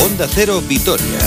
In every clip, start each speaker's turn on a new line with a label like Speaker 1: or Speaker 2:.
Speaker 1: Onda Cero Vitoria.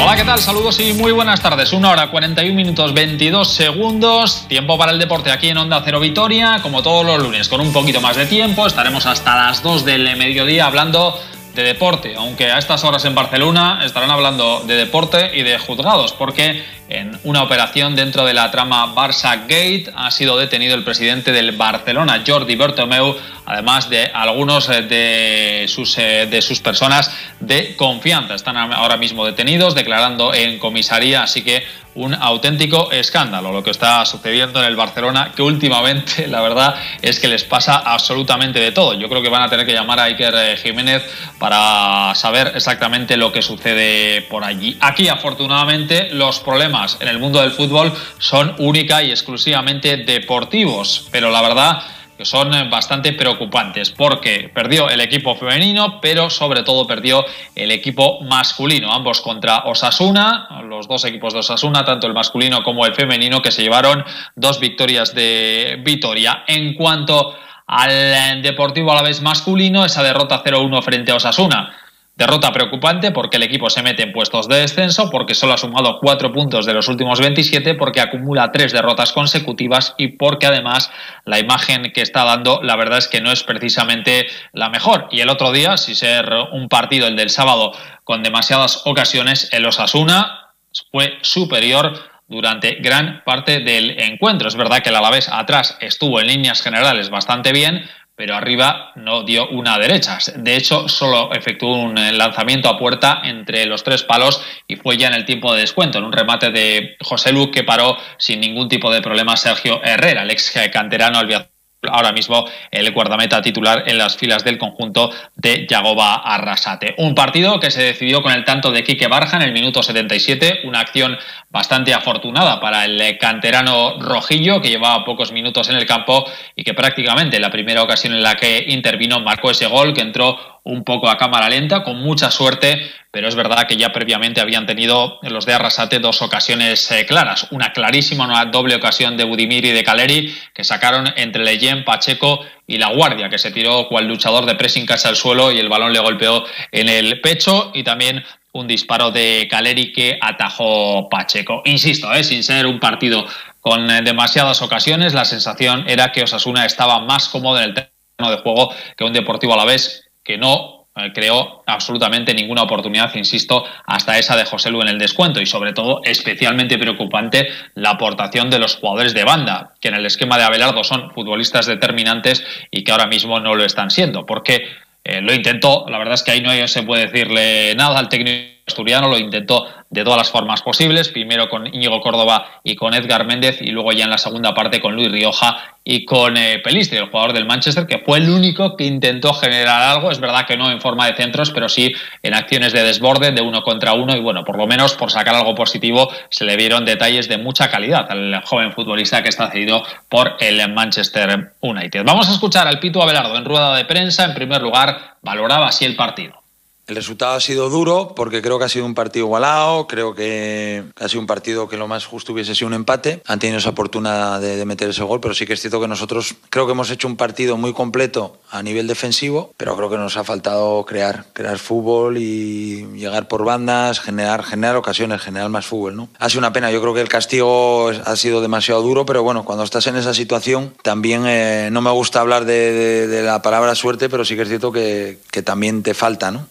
Speaker 2: Hola, ¿qué tal? Saludos y muy buenas tardes. Una hora 41 minutos 22 segundos. Tiempo para el deporte aquí en Onda Cero Vitoria. Como todos los lunes, con un poquito más de tiempo. Estaremos hasta las 2 del mediodía hablando de deporte, aunque a estas horas en Barcelona estarán hablando de deporte y de juzgados, porque en una operación dentro de la trama Barça Gate ha sido detenido el presidente del Barcelona, Jordi Bertomeu, además de algunos eh, de sus, eh, de sus personas de confianza. Están ahora mismo detenidos, declarando en comisaría, así que un auténtico escándalo lo que está sucediendo en el Barcelona, que últimamente la verdad es que les pasa absolutamente de todo. Yo creo que van a tener que llamar a Iker eh, Jiménez para saber exactamente lo que sucede por allí. Aquí, afortunadamente, los problemas en el mundo del fútbol son única y exclusivamente deportivos, pero la verdad que son eh, bastante preocupantes porque perdió el equipo femenino, pero sobre todo perdió el equipo masculino, ambos contra Osasuna, los dos equipos de Osasuna, tanto el masculino como el femenino, que se llevaron dos victorias de Vitoria. En cuanto al Deportivo a la vez masculino, esa derrota 0-1 frente a Osasuna Derrota preocupante porque el equipo se mete en puestos de descenso, porque solo ha sumado cuatro puntos de los últimos 27, porque acumula tres derrotas consecutivas y porque además la imagen que está dando, la verdad es que no es precisamente la mejor. Y el otro día, si ser un partido, el del sábado, con demasiadas ocasiones, el Osasuna fue superior durante gran parte del encuentro. Es verdad que el Alavés atrás estuvo en líneas generales bastante bien, pero arriba no dio una derecha. De hecho, solo efectuó un eh, lanzamiento a puerta entre los tres palos y fue ya en el tiempo de descuento, en un remate de José Lu que paró sin ningún tipo de problema Sergio Herrera, el ex canterano albiazul ahora mismo el guardameta titular en las filas del conjunto de Yagoba Arrasate. Un partido que se decidió con el tanto de Quique Barja en el minuto 77, una acción bastante afortunada para el canterano rojillo que llevaba pocos minutos en el campo y que prácticamente la primera ocasión en la que intervino marcó ese gol que entró un poco a cámara lenta, con mucha suerte, pero es verdad que ya previamente habían tenido los de Arrasate dos ocasiones eh, claras. Una clarísima, una doble ocasión de Budimir y de Caleri, que sacaron entre Leyen, Pacheco y La Guardia, que se tiró cual luchador de pressing casi al suelo y el balón le golpeó en el pecho. Y también un disparo de Caleri que atajó Pacheco. Insisto, eh, sin ser un partido con eh, demasiadas ocasiones, la sensación era que Osasuna estaba más cómodo en el terreno de juego que un Deportivo a la vez que no creó absolutamente ninguna oportunidad, insisto, hasta esa de José Lu en el descuento y sobre todo especialmente preocupante la aportación de los jugadores de banda, que en el esquema de Abelardo son futbolistas determinantes y que ahora mismo no lo están siendo, porque eh, lo intentó, la verdad es que ahí no se puede decirle nada al técnico asturiano, lo intentó de todas las formas posibles, primero con Íñigo Córdoba y con Edgar Méndez y luego ya en la segunda parte con Luis Rioja y con eh, Pelistri, el jugador del Manchester, que fue el único que intentó generar algo, es verdad que no en forma de centros, pero sí en acciones de desborde, de uno contra uno y bueno, por lo menos por sacar algo positivo se le vieron detalles de mucha calidad al joven futbolista que está cedido por el Manchester United. Vamos a escuchar al Pito Abelardo en rueda de prensa, en primer lugar valoraba así el partido.
Speaker 3: El resultado ha sido duro porque creo que ha sido un partido igualado, creo que ha sido un partido que lo más justo hubiese sido un empate. Han tenido esa oportunidad de, meter ese gol, pero sí que es cierto que nosotros creo que hemos hecho un partido muy completo a nivel defensivo, pero creo que nos ha faltado crear, crear fútbol y llegar por bandas, generar, generar ocasiones, generar más fútbol. ¿no? Ha sido una pena, yo creo que el castigo ha sido demasiado duro, pero bueno, cuando estás en esa situación también eh, no me gusta hablar de, la palabra suerte, pero sí que es cierto que, que también te falta, ¿no?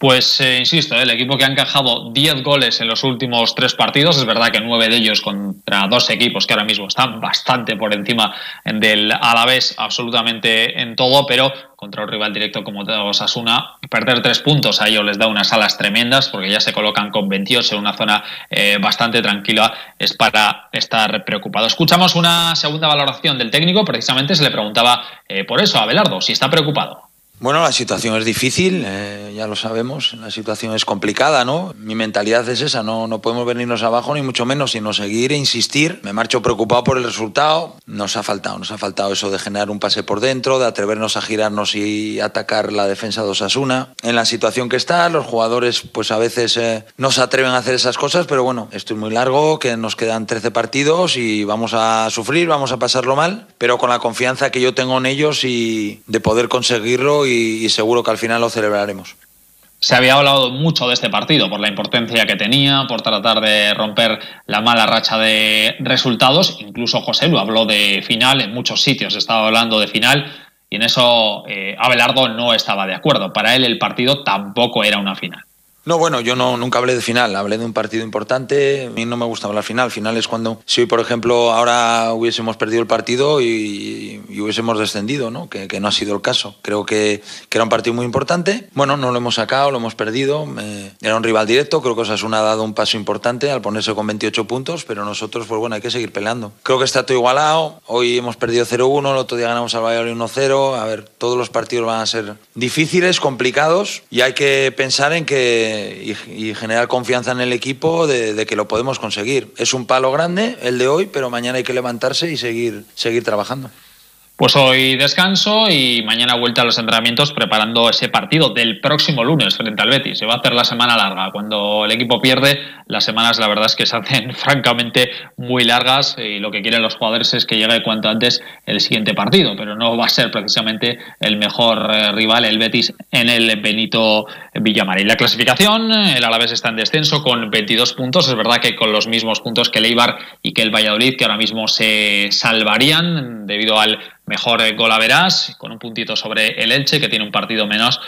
Speaker 2: Pues eh, insisto, el equipo que ha encajado 10 goles en los últimos tres partidos, es verdad que nueve de ellos contra dos equipos que ahora mismo están bastante por encima del Alavés absolutamente en todo, pero contra un rival directo como Osasuna, perder tres puntos a ellos les da unas alas tremendas porque ya se colocan con 28 en una zona eh, bastante tranquila, es para estar preocupado. Escuchamos una segunda valoración del técnico, precisamente se le preguntaba eh, por eso a Belardo, si está preocupado.
Speaker 3: Bueno, la situación es difícil, eh, ya lo sabemos, la situación es complicada, ¿no? Mi mentalidad es esa, no, no podemos venirnos abajo ni mucho menos, sino seguir e insistir. Me marcho preocupado por el resultado, nos ha faltado, nos ha faltado eso de generar un pase por dentro, de atrevernos a girarnos y atacar la defensa de Osasuna. En la situación que está, los jugadores pues a veces eh, no se atreven a hacer esas cosas, pero bueno, esto es muy largo, que nos quedan 13 partidos y vamos a sufrir, vamos a pasarlo mal, pero con la confianza que yo tengo en ellos y de poder conseguirlo y, seguro que al final lo celebraremos.
Speaker 2: Se había hablado mucho de este partido por la importancia que tenía, por tratar de romper la mala racha de resultados. Incluso José lo habló de final en muchos sitios, estaba hablando de final y en eso eh, Abelardo no estaba de acuerdo. Para él el partido tampoco era una final.
Speaker 3: No, bueno, yo no, nunca hablé de final, hablé de un partido importante. A mí no me gusta hablar final. Final es cuando, si hoy, por ejemplo, ahora hubiésemos perdido el partido y, hubiésemos descendido, ¿no? Que, no ha sido el caso. Creo que, era un partido muy importante. Bueno, no lo hemos sacado, lo hemos perdido. era un rival directo. Creo que Osasuna ha dado un paso importante al ponerse con 28 puntos, pero nosotros, pues bueno, hay que seguir peleando. Creo que está todo igualado. Hoy hemos perdido 0-1, el otro día ganamos al Valladolid 1-0. A ver, todos los partidos van a ser difíciles, complicados y hay que pensar en que y, generar confianza en el equipo de, que lo podemos conseguir. Es un palo grande el de hoy, pero mañana hay que levantarse y seguir, seguir trabajando.
Speaker 2: Pues hoy descanso y mañana vuelta a los entrenamientos preparando ese partido del próximo lunes frente al Betis. Se va a hacer la semana larga. Cuando el equipo pierde, las semanas la verdad es que se hacen francamente muy largas y lo que quieren los jugadores es que llegue cuanto antes el siguiente partido, pero no va a ser precisamente el mejor eh, rival el Betis en el Benito Villamarín. La clasificación, el Alavés está en descenso con 22 puntos. Es verdad que con los mismos puntos que el Eibar y que el Valladolid, que ahora mismo se salvarían debido al mejor gol a verás, con un puntito sobre el Elche, que tiene un partido menos.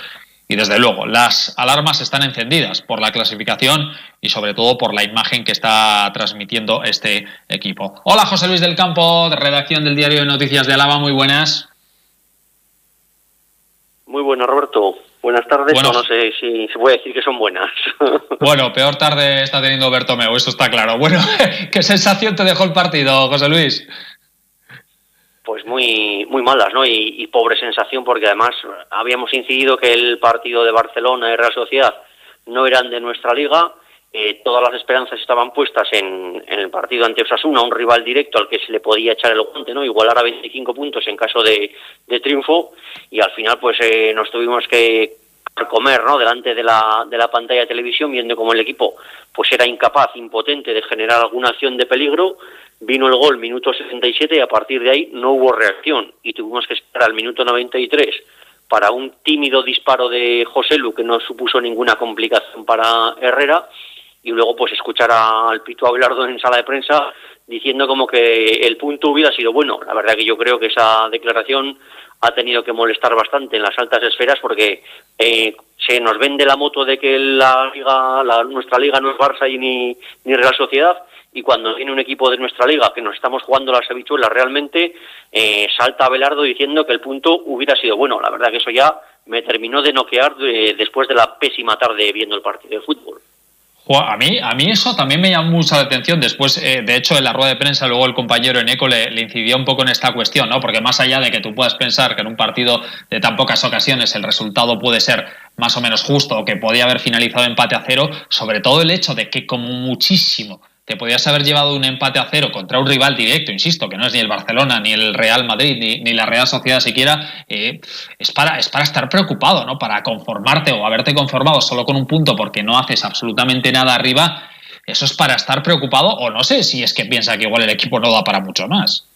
Speaker 2: Y desde luego, las alarmas están encendidas por la clasificación y sobre todo por la imagen que está transmitiendo este equipo. Hola José Luis del Campo, de redacción del diario de Noticias de Álava, muy buenas.
Speaker 1: Muy buenas, Roberto. Buenas tardes, bueno, no sé si se puede decir que son buenas.
Speaker 2: Bueno, peor tarde está teniendo Bertomeu, eso está claro. Bueno, ¿qué sensación te dejó el partido, José Luis?
Speaker 1: Pues muy muy malas, ¿no? Y, pobre sensación porque además habíamos incidido que el partido de Barcelona y Real Sociedad no eran de nuestra liga, eh, todas las esperanzas estaban puestas en, el partido ante Osasuna, un rival directo al que se le podía echar el guante, ¿no? Igualar a 25 puntos en caso de, triunfo y al final pues eh, nos tuvimos que comer ¿no? delante de la, de la pantalla de televisión viendo cómo el equipo pues era incapaz, impotente de generar alguna acción de peligro vino el gol minuto 67 y a partir de ahí no hubo reacción y tuvimos que esperar al minuto 93 para un tímido disparo de José Lu que no supuso ninguna complicación para Herrera y luego pues escuchar al Pito Abelardo en sala de prensa diciendo como que el punto hubiera sido bueno. La verdad que yo creo que esa declaración ha tenido que molestar bastante en las altas esferas porque eh, se nos vende la moto de que la liga, la, nuestra liga no es Barça y ni, ni Real Sociedad y cuando viene un equipo de nuestra liga que nos estamos jugando las habichuelas realmente, eh, salta Abelardo diciendo que el punto hubiera sido bueno. La verdad que eso ya me terminó de noquear eh, después de la pésima tarde viendo el partido de fútbol.
Speaker 2: A mí, a mí eso también me llamó mucha atención. Después, eh, de hecho, en la rueda de prensa, luego el compañero Eneco le, le incidió un poco en esta cuestión, ¿no? Porque más allá de que tú puedas pensar que en un partido de tan pocas ocasiones el resultado puede ser más o menos justo o que podía haber finalizado empate a cero, sobre todo el hecho de que como muchísimo te podías haber llevado un empate a cero contra un rival directo, insisto, que no es ni el Barcelona, ni el Real Madrid, ni, la Real Sociedad siquiera, eh, es, para, es para estar preocupado, ¿no? Para conformarte o haberte conformado solo con un punto porque no haces absolutamente nada arriba, eso es para estar preocupado o no sé si es que piensa que igual el equipo no da para mucho más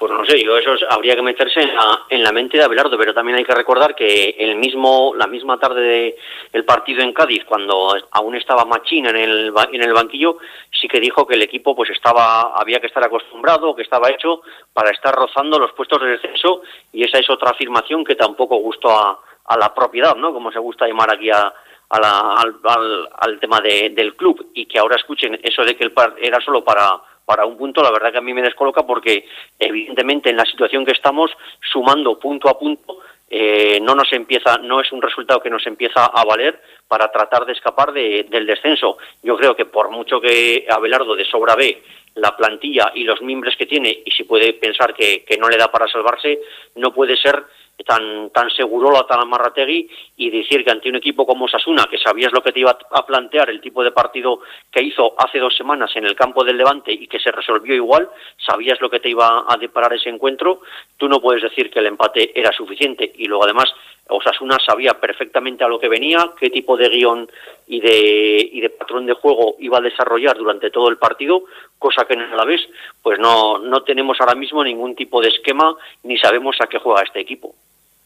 Speaker 1: pues no sé, yo eso habría que meterse en la, en la, mente de Abelardo, pero también hay que recordar que el mismo, la misma tarde del partido en Cádiz, cuando aún estaba Machín en el, en el banquillo, sí que dijo que el equipo pues estaba, había que estar acostumbrado, que estaba hecho para estar rozando los puestos de descenso, y esa es otra afirmación que tampoco gustó a, a la propiedad, ¿no? Como se gusta llamar aquí a, al, al, al, tema de, del club, y que ahora escuchen eso de que el par era solo para para un punto, la verdad que a mí me descoloca porque evidentemente en la situación que estamos, sumando punto a punto, eh, no nos empieza, no es un resultado que nos empieza a valer para tratar de escapar del descenso. Yo creo que por mucho que Abelardo de sobra ve la plantilla y los mimbres que tiene y si puede pensar que, no le da para salvarse, no puede ser tan, tan segurola, tan amarrategui, y decir que ante un equipo como Sasuna, que sabías lo que te iba a plantear, el tipo de partido que hizo hace dos semanas en el campo del Levante y que se resolvió igual, sabías lo que te iba a deparar ese encuentro, tú no puedes decir que el empate era suficiente. Y luego además Osasuna sabía perfectamente a lo que venía, qué tipo de guion y de, y de patrón de juego iba a desarrollar durante todo el partido, cosa que en la vez pues no, no tenemos ahora mismo ningún tipo de esquema ni sabemos a qué juega este equipo.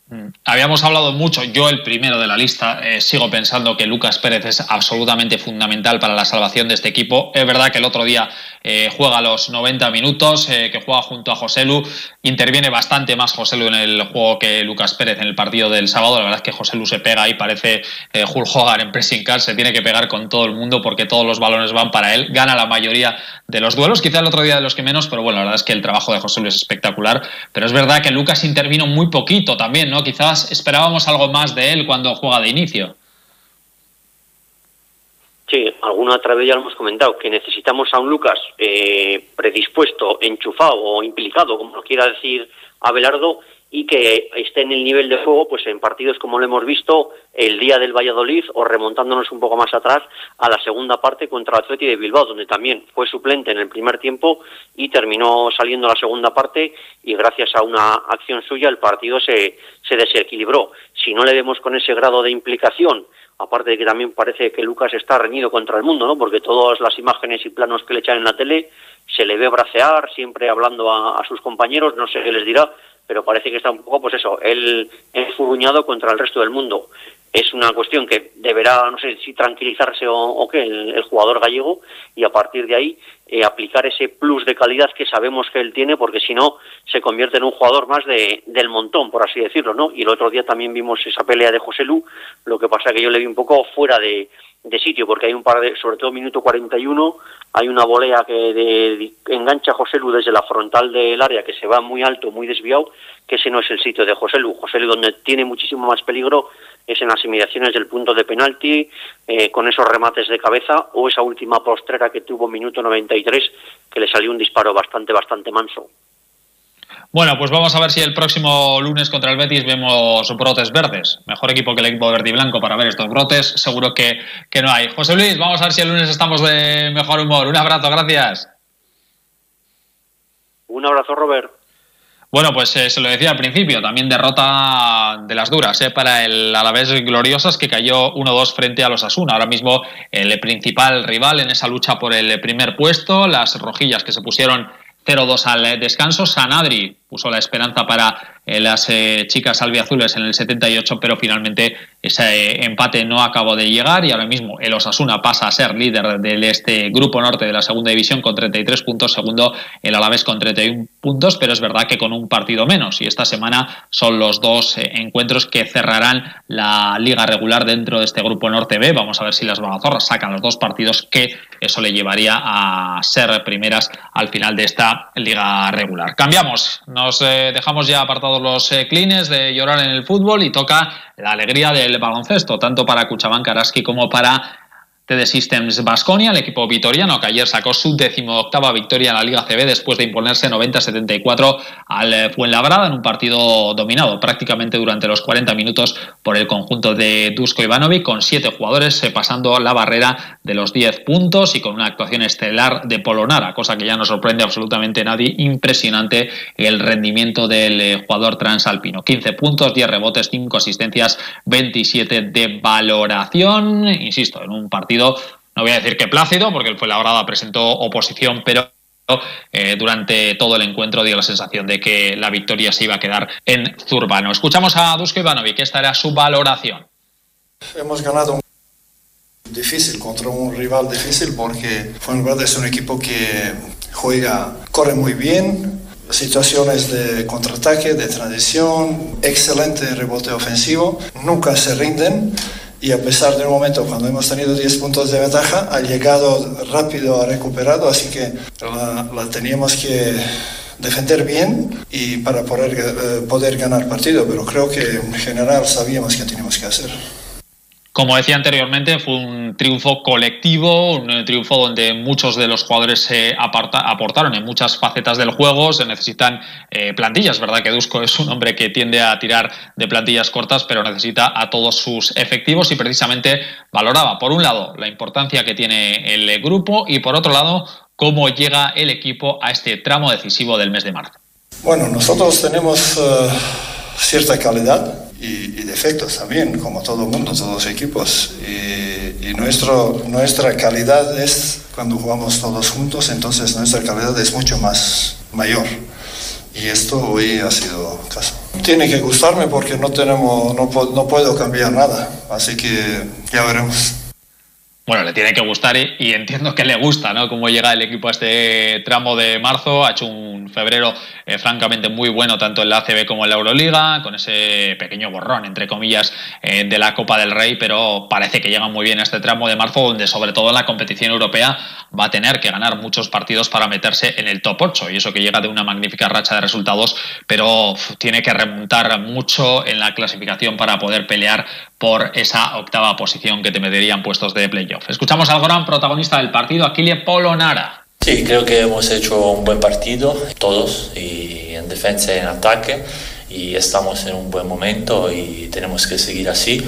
Speaker 2: Mm. Habíamos hablado mucho, yo el primero de la lista, eh, sigo pensando que Lucas Pérez es absolutamente fundamental para la salvación de este equipo. Es verdad que el otro día eh, juega los 90 minutos, eh, que juega junto a Joselu, interviene bastante más Joselu en el juego que Lucas Pérez en el partido del sábado. La verdad es que Joselu se pega y parece Hulk Hogan en pressing car, se tiene que pegar con todo el mundo porque todos los balones van para él, gana la mayoría de los duelos, quizá el otro día de los que menos, pero bueno, la verdad es que el trabajo de Joselu es espectacular. Pero es verdad que Lucas intervino muy poquito también, ¿no? Quizás esperábamos algo más de él cuando juega de inicio.
Speaker 1: Sí, alguna otra vez ya lo hemos comentado, que necesitamos a un Lucas eh, predispuesto, enchufado o implicado, como lo quiera decir Abelardo, y que esté en el nivel de juego pues en partidos como lo hemos visto el día del Valladolid o remontándonos un poco más atrás a la segunda parte contra Atleti de Bilbao donde también fue suplente en el primer tiempo y terminó saliendo la segunda parte y gracias a una acción suya el partido se, se desequilibró. Si no le vemos con ese grado de implicación aparte de que también parece que Lucas está reñido contra el mundo, ¿no? Porque todas las imágenes y planos que le echan en la tele se le ve bracear, siempre hablando a, a sus compañeros, no sé qué les dirá, pero parece que está un poco, pues eso, él enfurruñado contra el resto del mundo. Es una cuestión que deberá, no sé si tranquilizarse o, qué, el, jugador gallego y a partir de ahí eh, aplicar ese plus de calidad que sabemos que él tiene, porque si no se convierte en un jugador más de, del montón, por así decirlo, ¿no? Y el otro día también vimos esa pelea de José Lu, lo que pasa que yo le vi un poco fuera de, de sitio, porque hay un par de, sobre todo minuto 41, hay una volea que de, engancha a José Lu desde la frontal del área, que se va muy alto, muy desviado, que ese no es el sitio de José Lu. José Lu donde tiene muchísimo más peligro es en las inmediaciones del punto de penalti, eh, con esos remates de cabeza, o esa última postrera que tuvo minuto 93, que le salió un disparo bastante, bastante manso.
Speaker 2: Bueno, pues vamos a ver si el próximo lunes contra el Betis vemos brotes verdes. Mejor equipo que el equipo verde y blanco para ver estos brotes. Seguro que, que no hay. José Luis, vamos a ver si el lunes estamos de mejor humor. Un abrazo, gracias.
Speaker 1: Un abrazo, Robert.
Speaker 2: Bueno, pues eh, se lo decía al principio, también derrota de las duras eh, para el Alavés Gloriosas que cayó 1-2 frente a los Asuna. Ahora mismo el principal rival en esa lucha por el primer puesto, las rojillas que se pusieron 0-2 al descanso. Sanadri puso la esperanza para eh, las eh, chicas albiazules en el 78, pero finalmente ese eh, empate no acabó de llegar y ahora mismo el Osasuna pasa a ser líder de este grupo norte de la segunda división con 33 puntos, segundo el Alavés con 31 puntos, pero es verdad que con un partido menos y esta semana son los dos encuentros que cerrarán la liga regular dentro de este grupo norte B. Vamos a ver si las Bagazorras sacan los dos partidos que eso le llevaría a ser primeras al final de esta liga regular. Cambiamos, nos dejamos ya apartados los eh, clines de llorar en el fútbol y toca la alegría del baloncesto, tanto para Cuchabán Karaski como para TD Systems Basconia, el equipo vitoriano que ayer sacó su decimoctava victoria en la Liga CB después de imponerse 90-74 al Fuenlabrada en un partido dominado prácticamente durante los 40 minutos por el conjunto de Dusko Ivanovic con siete jugadores eh, pasando la barrera de los 10 puntos y con una actuación estelar de Polonara, cosa que ya no sorprende absolutamente a nadie. Impresionante el rendimiento del eh, jugador transalpino. 15 puntos, 10 rebotes, 5 asistencias, 27 de valoración. Insisto, en un partido no voy a decir que plácido, porque el Fuenlabrada presentó oposición, pero eh, durante todo el encuentro dio la sensación de que la victoria se iba a quedar en Zurbano. Escuchamos a Dusko Ivanovic, esta era su valoración.
Speaker 4: Hemos ganado un difícil contra un rival difícil porque Fuenlabrada es un equipo que juega, corre muy bien, situaciones de contraataque, de transición, excelente rebote ofensivo, nunca se rinden y a pesar de un momento cuando hemos tenido 10 puntos de ventaja, ha llegado rápido, ha recuperado, así que la, teníamos que defender bien y para poder, eh, poder ganar partido, pero creo que en general sabíamos qué teníamos que hacer.
Speaker 2: Como decía anteriormente, fue un triunfo colectivo, un triunfo donde muchos de los jugadores se aportaron en muchas facetas del juego. Se necesitan eh, plantillas, ¿verdad? Que Dusko es un hombre que tiende a tirar de plantillas cortas, pero necesita a todos sus efectivos y precisamente valoraba, por un lado, la importancia que tiene el grupo y por otro lado, cómo llega el equipo a este tramo decisivo del mes de marzo.
Speaker 4: Bueno, nosotros tenemos eh, cierta calidad y, defectos también, como todo mundo, todos los equipos. Y, nuestro, nuestra calidad es cuando jugamos todos juntos, entonces nuestra calidad es mucho más mayor. Y esto hoy ha sido caso. Tiene que gustarme porque no, tenemos, no, no puedo cambiar nada, así que ya veremos.
Speaker 2: Bueno, le tiene que gustar y, entiendo que le gusta, ¿no? Cómo llega el equipo a este tramo de marzo. Ha hecho un febrero eh, francamente muy bueno, tanto en la ACB como en la Euroliga, con ese pequeño borrón, entre comillas, eh, de la Copa del Rey, pero parece que llega muy bien a este tramo de marzo, donde sobre todo en la competición europea va a tener que ganar muchos partidos para meterse en el top 8. Y eso que llega de una magnífica racha de resultados, pero tiene que remontar mucho en la clasificación para poder pelear por esa octava posición que te meterían puestos de playoff. Escuchamos al gran protagonista del partido, Aquile Polonara.
Speaker 5: Sí, creo que hemos hecho un buen partido, todos, y en defensa y en ataque, y estamos en un buen momento y tenemos que seguir así,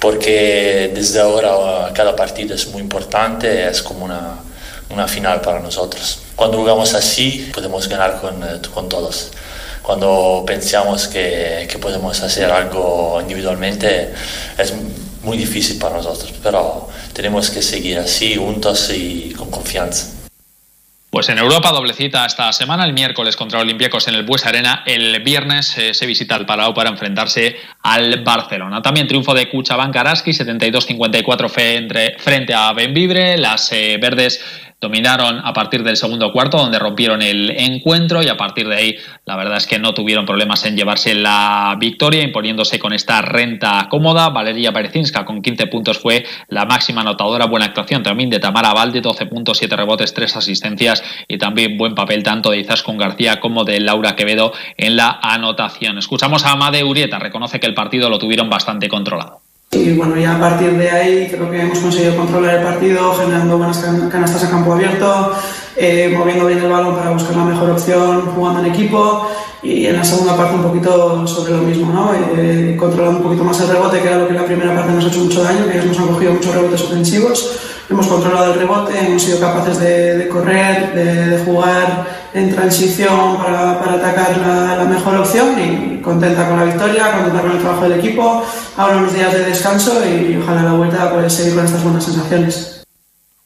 Speaker 5: porque desde ahora cada partido es muy importante, es como una, una final para nosotros. Cuando jugamos así, podemos ganar con, con todos cuando pensamos que, que, podemos hacer algo individualmente es muy difícil para nosotros, pero tenemos que seguir así, juntos y con confianza.
Speaker 2: Pues en Europa, doble cita esta semana, el miércoles contra Olympiacos en el Bues Arena, el viernes eh, se visita el Palau para enfrentarse al Barcelona. También triunfo de Cuchaban Araski, 72-54 frente a Benvibre, las eh, verdes dominaron a partir del segundo cuarto, donde rompieron el encuentro y a partir de ahí la verdad es que no tuvieron problemas en llevarse la victoria, imponiéndose con esta renta cómoda. Valeria Berezinska con 15 puntos fue la máxima anotadora, buena actuación también de Tamara Valde, 12 puntos, 7 rebotes, 3 asistencias y también buen papel tanto de Izaskun García como de Laura Quevedo en la anotación. Escuchamos a Amade Urieta, reconoce que el partido lo tuvieron bastante controlado.
Speaker 6: Y bueno, ya a partir de ahí creo que hemos conseguido controlar el partido, generando buenas canastas a campo abierto, eh, moviendo bien el balón para buscar la mejor opción, jugando en equipo y en la segunda parte un poquito sobre lo mismo, ¿no? Eh, controlando un poquito más el rebote, que era lo que en la primera parte nos ha hecho mucho daño, que nos han cogido muchos rebotes ofensivos. Hemos controlado el rebote, hemos sido capaces de, correr, de, jugar en transición para, para atacar la, mejor opción y contenta con la victoria, contenta con el trabajo del equipo. Ahora unos días de descanso y ojalá la vuelta pueda seguir con estas buenas sensaciones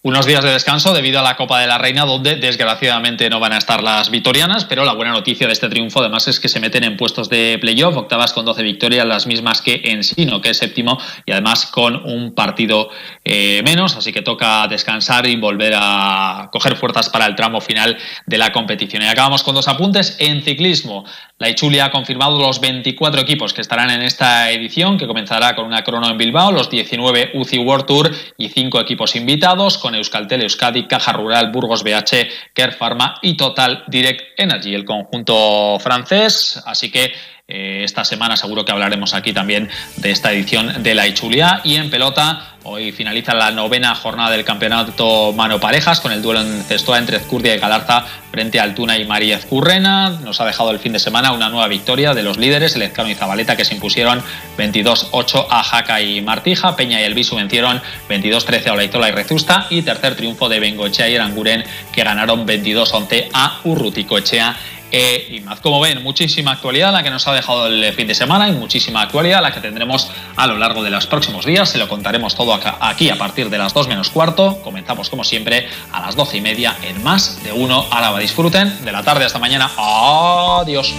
Speaker 2: unos días de descanso debido a la Copa de la Reina, donde desgraciadamente no van a estar las vitorianas, pero la buena noticia de este triunfo además es que se meten en puestos de playoff, octavas con 12 victorias, las mismas que en Sino, que es séptimo, y además con un partido eh, menos, así que toca descansar y volver a coger fuerzas para el tramo final de la competición. Y acabamos con dos apuntes en ciclismo. La Ichulia ha confirmado los 24 equipos que estarán en esta edición, que comenzará con una crono en Bilbao, los 19 UCI World Tour y cinco equipos invitados, Euskaltel, Euskadi, Caja Rural, Burgos BH, Care Pharma y Total Direct Energy, el conjunto francés. Así que eh, esta semana seguro que hablaremos aquí también de esta edición de la Ichulia. Y en pelota, hoy finaliza la novena jornada del campeonato mano parejas con el duelo en Cestoa entre Ezcurdia y Galarza frente a Altuna y María Ezcurrena. Nos ha dejado el fin de semana una nueva victoria de los líderes, el y Zabaleta, que se impusieron 22-8 a Jaca y Martija. Peña y Elvisu vencieron 22-13 a Olaitola y Rezusta. Y tercer triunfo de Bengochea y Aranguren, que ganaron 22-11 a Urruticoechea eh, y más, como ven, muchísima actualidad la que nos ha dejado el fin de semana y muchísima actualidad la que tendremos a lo largo de los próximos días. Se lo contaremos todo aquí a partir de las 2 menos cuarto. Comenzamos como siempre a las 12 y media en más de uno. Ahora disfruten de la tarde hasta mañana. Adiós.